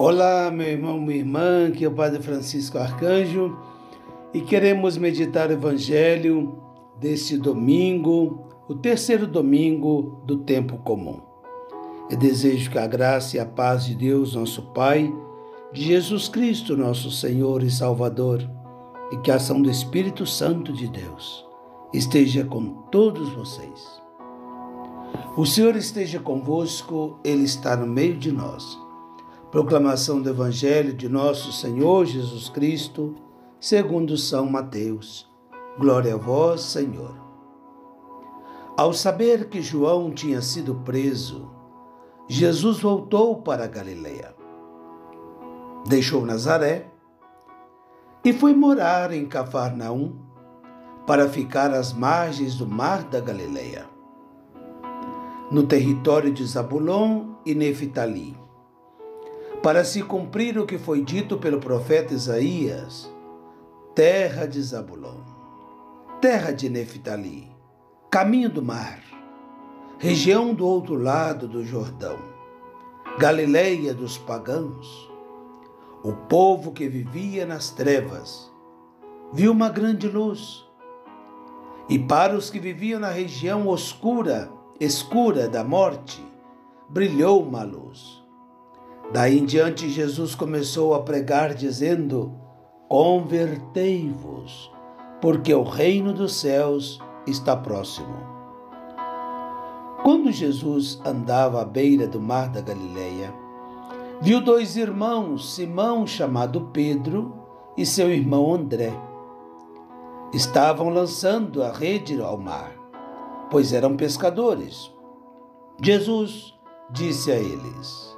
Olá, meu irmão, minha irmã, aqui é o Padre Francisco Arcanjo e queremos meditar o Evangelho deste domingo, o terceiro domingo do tempo comum. Eu desejo que a graça e a paz de Deus, nosso Pai, de Jesus Cristo, nosso Senhor e Salvador, e que a ação do Espírito Santo de Deus esteja com todos vocês. O Senhor esteja convosco, Ele está no meio de nós. Proclamação do Evangelho de nosso Senhor Jesus Cristo, segundo São Mateus. Glória a vós, Senhor. Ao saber que João tinha sido preso, Jesus voltou para Galileia. Deixou Nazaré e foi morar em Cafarnaum para ficar às margens do mar da Galileia, no território de Zabulon e Neftali para se cumprir o que foi dito pelo profeta Isaías: terra de Zabulon, terra de Neftali, caminho do mar, região do outro lado do Jordão, Galileia dos pagãos. O povo que vivia nas trevas viu uma grande luz. E para os que viviam na região oscura, escura da morte, brilhou uma luz. Daí em diante, Jesus começou a pregar, dizendo: Convertei-vos, porque o reino dos céus está próximo. Quando Jesus andava à beira do mar da Galileia, viu dois irmãos, Simão, chamado Pedro, e seu irmão André. Estavam lançando a rede ao mar, pois eram pescadores. Jesus disse a eles: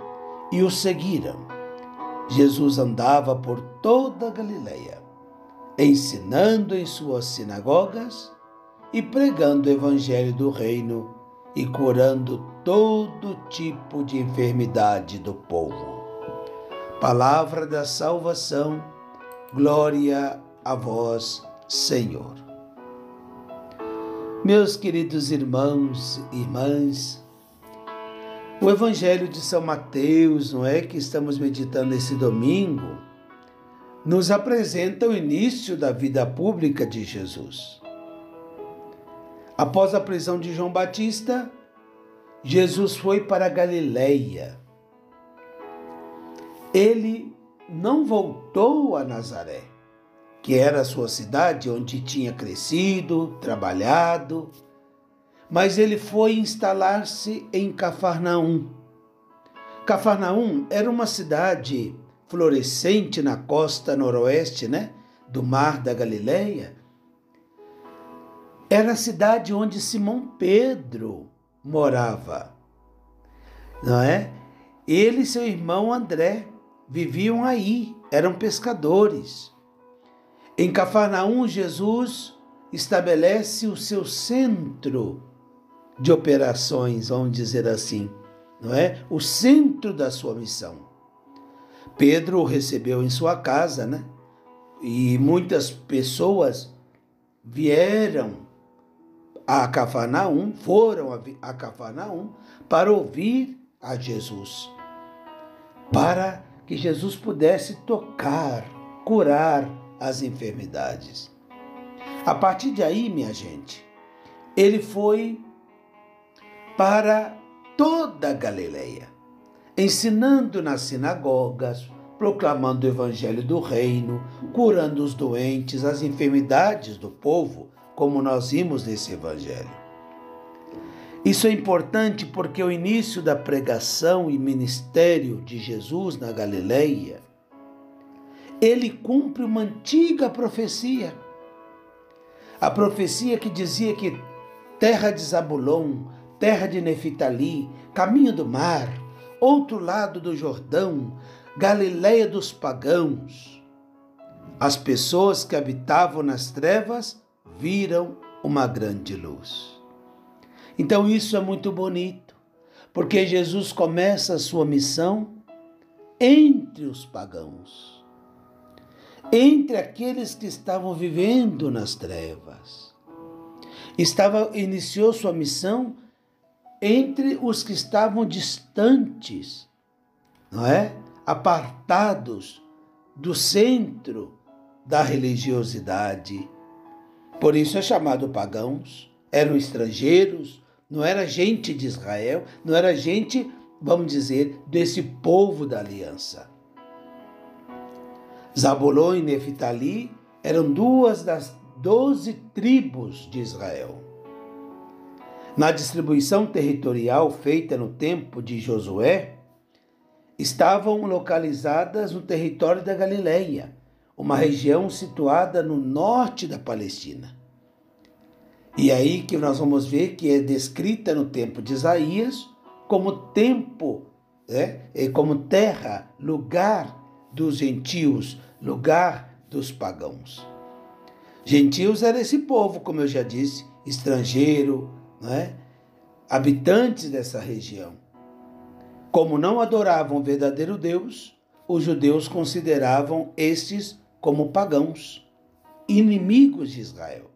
e o seguiram. Jesus andava por toda a Galileia, ensinando em suas sinagogas e pregando o evangelho do reino e curando todo tipo de enfermidade do povo. Palavra da salvação, glória a vós, Senhor. Meus queridos irmãos e irmãs, o Evangelho de São Mateus, não é que estamos meditando esse domingo, nos apresenta o início da vida pública de Jesus. Após a prisão de João Batista, Jesus foi para Galileia. Ele não voltou a Nazaré, que era a sua cidade onde tinha crescido, trabalhado, mas ele foi instalar-se em Cafarnaum. Cafarnaum era uma cidade florescente na costa noroeste, né, do mar da Galileia. Era a cidade onde Simão Pedro morava. Não é? Ele e seu irmão André viviam aí, eram pescadores. Em Cafarnaum, Jesus estabelece o seu centro de operações, vamos dizer assim, não é? O centro da sua missão. Pedro o recebeu em sua casa, né? E muitas pessoas vieram a Cafarnaum, foram a Cafarnaum para ouvir a Jesus, para que Jesus pudesse tocar, curar as enfermidades. A partir de aí, minha gente, ele foi para toda a Galileia, ensinando nas sinagogas, proclamando o evangelho do reino, curando os doentes, as enfermidades do povo, como nós vimos nesse evangelho. Isso é importante porque o início da pregação e ministério de Jesus na Galileia, ele cumpre uma antiga profecia. A profecia que dizia que terra de Zabulon, terra de Neftali, caminho do mar, outro lado do Jordão, Galiléia dos pagãos. As pessoas que habitavam nas trevas viram uma grande luz. Então isso é muito bonito, porque Jesus começa a sua missão entre os pagãos, entre aqueles que estavam vivendo nas trevas. Estava iniciou sua missão entre os que estavam distantes, não é? Apartados do centro da religiosidade. Por isso é chamado pagãos. Eram estrangeiros, não era gente de Israel, não era gente, vamos dizer, desse povo da aliança. Zabulon e Neftali eram duas das doze tribos de Israel. Na distribuição territorial feita no tempo de Josué, estavam localizadas no território da Galileia, uma região situada no norte da Palestina. E aí que nós vamos ver que é descrita no tempo de Isaías como tempo, né? como terra, lugar dos gentios, lugar dos pagãos. Gentios era esse povo, como eu já disse, estrangeiro, né? habitantes dessa região. Como não adoravam o verdadeiro Deus, os judeus consideravam estes como pagãos, inimigos de Israel.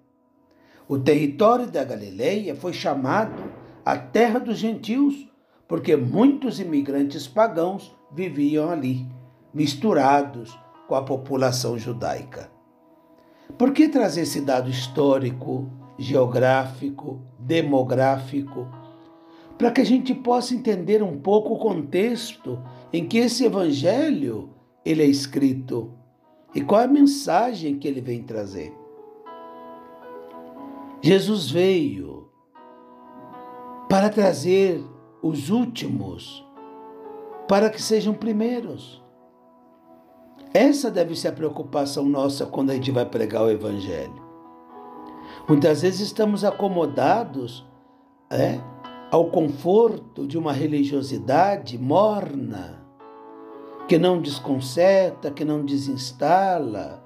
O território da Galileia foi chamado a terra dos gentios, porque muitos imigrantes pagãos viviam ali, misturados com a população judaica. Por que trazer esse dado histórico, geográfico, demográfico? Para que a gente possa entender um pouco o contexto em que esse evangelho ele é escrito e qual é a mensagem que ele vem trazer. Jesus veio para trazer os últimos para que sejam primeiros. Essa deve ser a preocupação nossa quando a gente vai pregar o Evangelho. Muitas vezes estamos acomodados é, ao conforto de uma religiosidade morna, que não desconcerta, que não desinstala,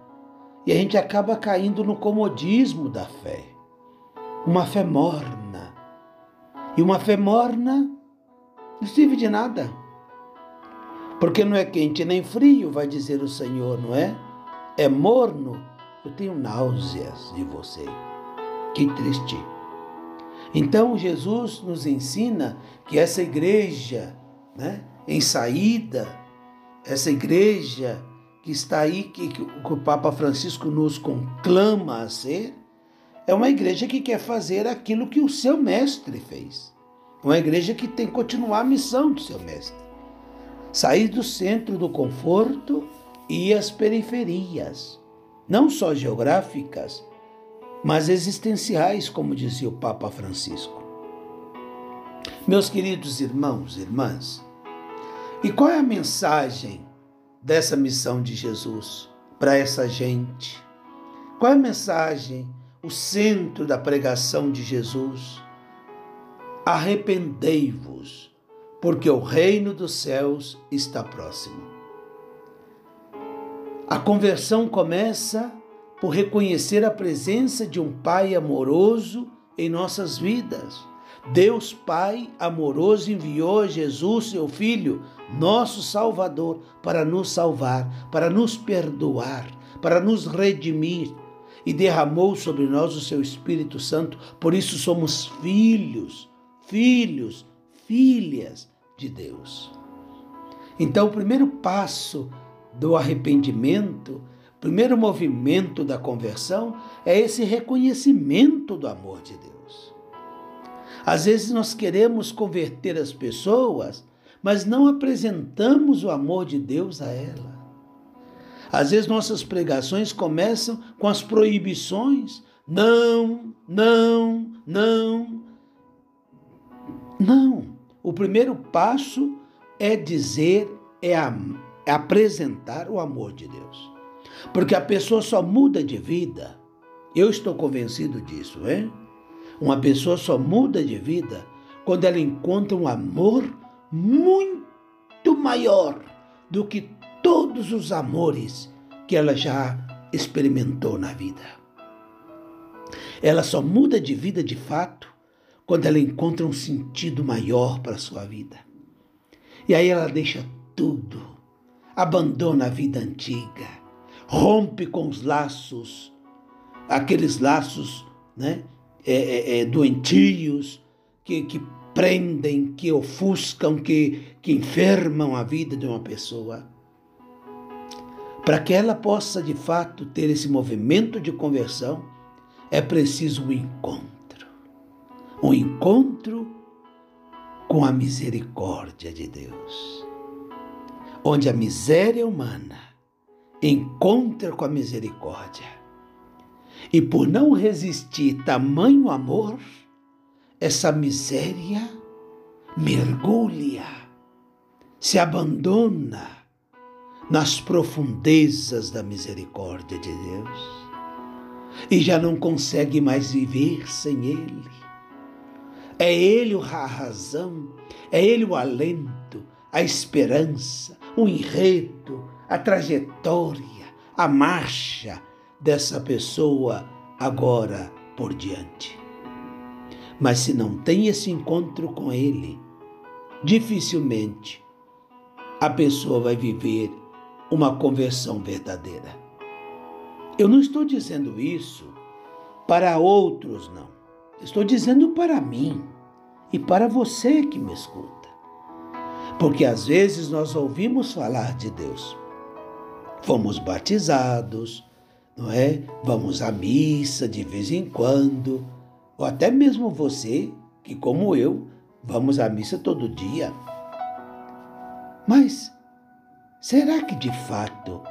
e a gente acaba caindo no comodismo da fé uma fé morna. E uma fé morna não serve de nada. Porque não é quente nem frio, vai dizer o Senhor, não é? É morno. Eu tenho náuseas de você. Que triste. Então Jesus nos ensina que essa igreja, né, em saída, essa igreja que está aí, que, que o Papa Francisco nos conclama a ser, é uma igreja que quer fazer aquilo que o seu mestre fez. Uma igreja que tem que continuar a missão do seu mestre. Sair do centro do conforto e as periferias, não só geográficas, mas existenciais, como dizia o Papa Francisco. Meus queridos irmãos e irmãs, e qual é a mensagem dessa missão de Jesus para essa gente? Qual é a mensagem o centro da pregação de Jesus. Arrependei-vos, porque o reino dos céus está próximo. A conversão começa por reconhecer a presença de um Pai amoroso em nossas vidas. Deus Pai amoroso enviou Jesus, seu Filho, nosso Salvador, para nos salvar, para nos perdoar, para nos redimir e derramou sobre nós o seu Espírito Santo, por isso somos filhos, filhos, filhas de Deus. Então, o primeiro passo do arrependimento, primeiro movimento da conversão é esse reconhecimento do amor de Deus. Às vezes nós queremos converter as pessoas, mas não apresentamos o amor de Deus a elas. Às vezes nossas pregações começam com as proibições. Não, não, não. Não. O primeiro passo é dizer, é, é apresentar o amor de Deus. Porque a pessoa só muda de vida. Eu estou convencido disso, hein? Uma pessoa só muda de vida quando ela encontra um amor muito maior do que todos os amores que ela já experimentou na vida. Ela só muda de vida de fato quando ela encontra um sentido maior para a sua vida. E aí ela deixa tudo, abandona a vida antiga, rompe com os laços, aqueles laços né, é, é, é, doentios que, que prendem, que ofuscam, que, que enfermam a vida de uma pessoa. Para que ela possa de fato ter esse movimento de conversão, é preciso um encontro. Um encontro com a misericórdia de Deus. Onde a miséria humana encontra com a misericórdia. E por não resistir tamanho amor, essa miséria mergulha, se abandona nas profundezas da misericórdia de Deus e já não consegue mais viver sem Ele. É Ele a razão, é Ele o alento, a esperança, o enredo, a trajetória, a marcha dessa pessoa agora por diante. Mas se não tem esse encontro com Ele, dificilmente a pessoa vai viver uma conversão verdadeira. Eu não estou dizendo isso para outros, não. Estou dizendo para mim e para você que me escuta. Porque às vezes nós ouvimos falar de Deus. Fomos batizados, não é? Vamos à missa de vez em quando ou até mesmo você, que como eu, vamos à missa todo dia. Mas será que de fato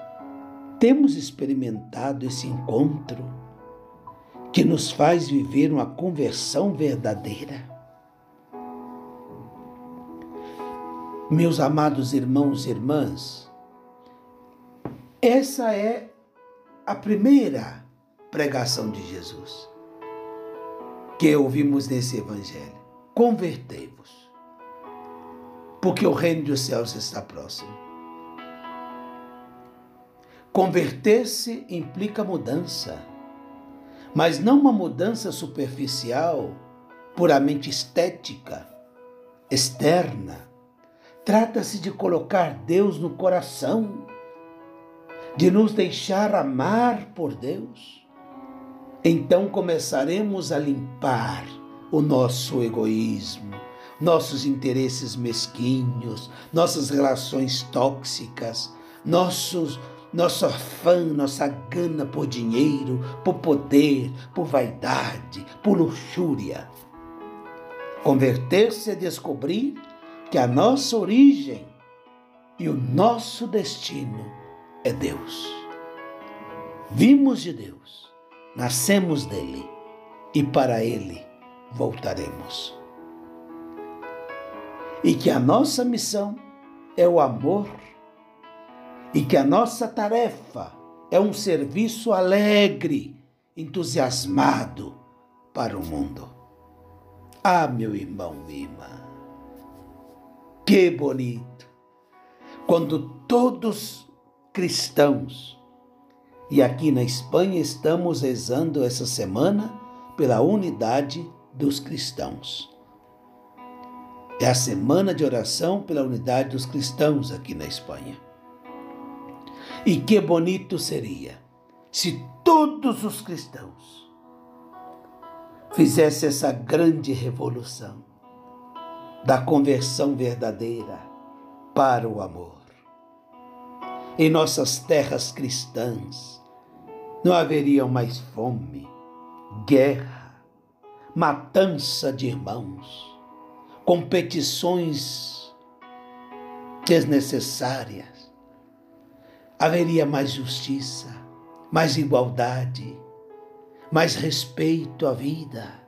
temos experimentado esse encontro que nos faz viver uma conversão verdadeira? Meus amados irmãos e irmãs, essa é a primeira pregação de Jesus que ouvimos nesse Evangelho. Convertei-vos, porque o reino dos céus está próximo. Converter-se implica mudança, mas não uma mudança superficial, puramente estética, externa. Trata-se de colocar Deus no coração, de nos deixar amar por Deus então começaremos a limpar o nosso egoísmo, nossos interesses mesquinhos, nossas relações tóxicas, nossos nosso afã, nossa gana por dinheiro, por poder, por vaidade, por luxúria. Converter-se é descobrir que a nossa origem e o nosso destino é Deus. Vimos de Deus Nascemos dele e para ele voltaremos. E que a nossa missão é o amor e que a nossa tarefa é um serviço alegre, entusiasmado para o mundo. Ah, meu irmão, irmã, que bonito quando todos cristãos e aqui na Espanha estamos rezando essa semana pela unidade dos cristãos. É a semana de oração pela unidade dos cristãos aqui na Espanha. E que bonito seria se todos os cristãos fizessem essa grande revolução da conversão verdadeira para o amor. Em nossas terras cristãs, não haveria mais fome, guerra, matança de irmãos, competições desnecessárias. Haveria mais justiça, mais igualdade, mais respeito à vida,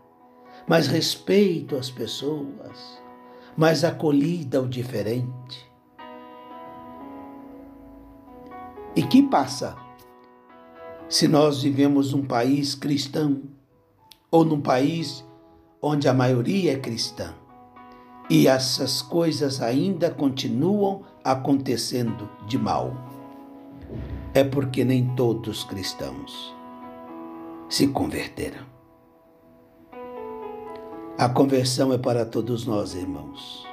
mais respeito às pessoas, mais acolhida ao diferente. E que passa se nós vivemos num país cristão ou num país onde a maioria é cristã e essas coisas ainda continuam acontecendo de mal. É porque nem todos cristãos se converteram. A conversão é para todos nós, irmãos.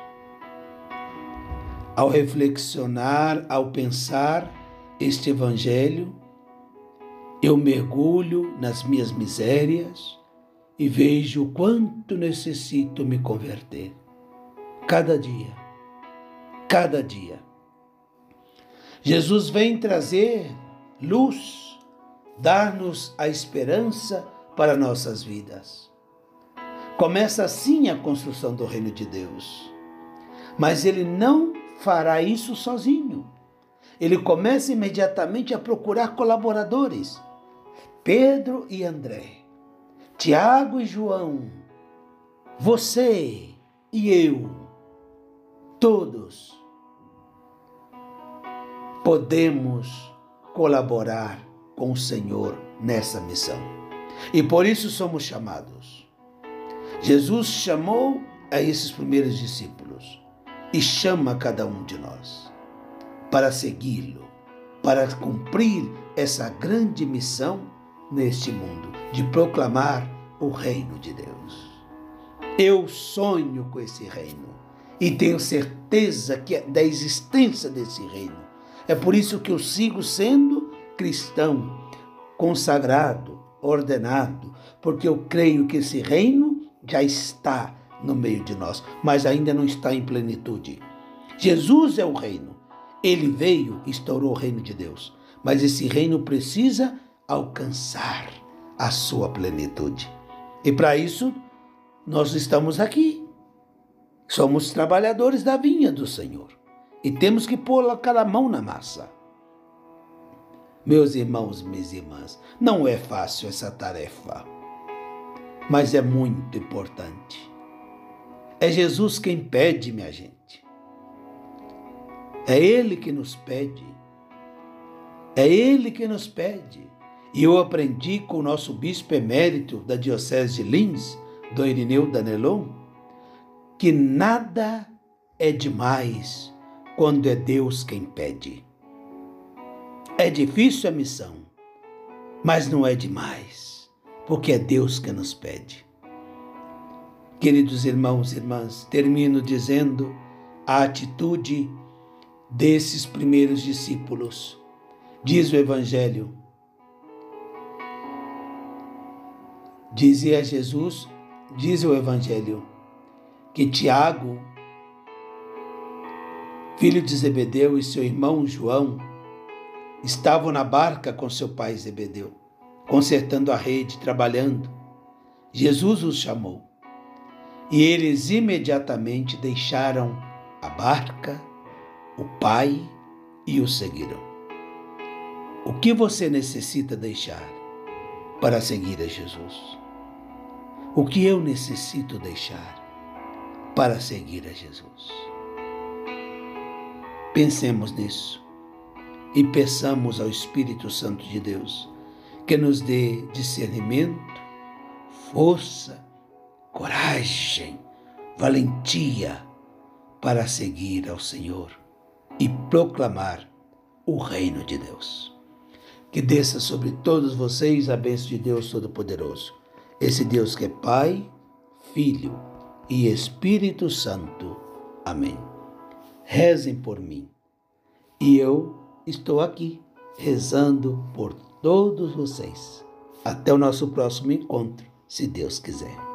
Ao reflexionar, ao pensar este Evangelho, eu mergulho nas minhas misérias e vejo o quanto necessito me converter. Cada dia, cada dia. Jesus vem trazer luz, dar-nos a esperança para nossas vidas. Começa assim a construção do reino de Deus. Mas ele não fará isso sozinho. Ele começa imediatamente a procurar colaboradores. Pedro e André, Tiago e João, você e eu, todos podemos colaborar com o Senhor nessa missão. E por isso somos chamados. Jesus chamou a esses primeiros discípulos e chama cada um de nós para segui-lo, para cumprir essa grande missão neste mundo de proclamar o reino de Deus. Eu sonho com esse reino e tenho certeza que é da existência desse reino. É por isso que eu sigo sendo cristão, consagrado, ordenado, porque eu creio que esse reino já está no meio de nós, mas ainda não está em plenitude. Jesus é o reino. Ele veio e estourou o reino de Deus. Mas esse reino precisa alcançar a sua plenitude. E para isso, nós estamos aqui. Somos trabalhadores da vinha do Senhor. E temos que pôr aquela mão na massa. Meus irmãos, minhas irmãs, não é fácil essa tarefa mas é muito importante. É Jesus quem pede, minha gente. É Ele que nos pede. É Ele que nos pede. E eu aprendi com o nosso bispo emérito da Diocese de Lins, Dom Irineu Danelon, que nada é demais quando é Deus quem pede. É difícil a missão, mas não é demais porque é Deus que nos pede. Queridos irmãos e irmãs, termino dizendo a atitude desses primeiros discípulos. Diz o Evangelho. Dizia Jesus, diz o Evangelho, que Tiago, filho de Zebedeu, e seu irmão João estavam na barca com seu pai Zebedeu consertando a rede, trabalhando. Jesus os chamou. E eles imediatamente deixaram a barca, o Pai e o seguiram. O que você necessita deixar para seguir a Jesus? O que eu necessito deixar para seguir a Jesus? Pensemos nisso e peçamos ao Espírito Santo de Deus que nos dê discernimento, força, coragem, valentia para seguir ao Senhor e proclamar o reino de Deus. Que desça sobre todos vocês a bênção de Deus Todo-Poderoso, esse Deus que é Pai, Filho e Espírito Santo. Amém. Rezem por mim. E eu estou aqui rezando por todos vocês. Até o nosso próximo encontro, se Deus quiser.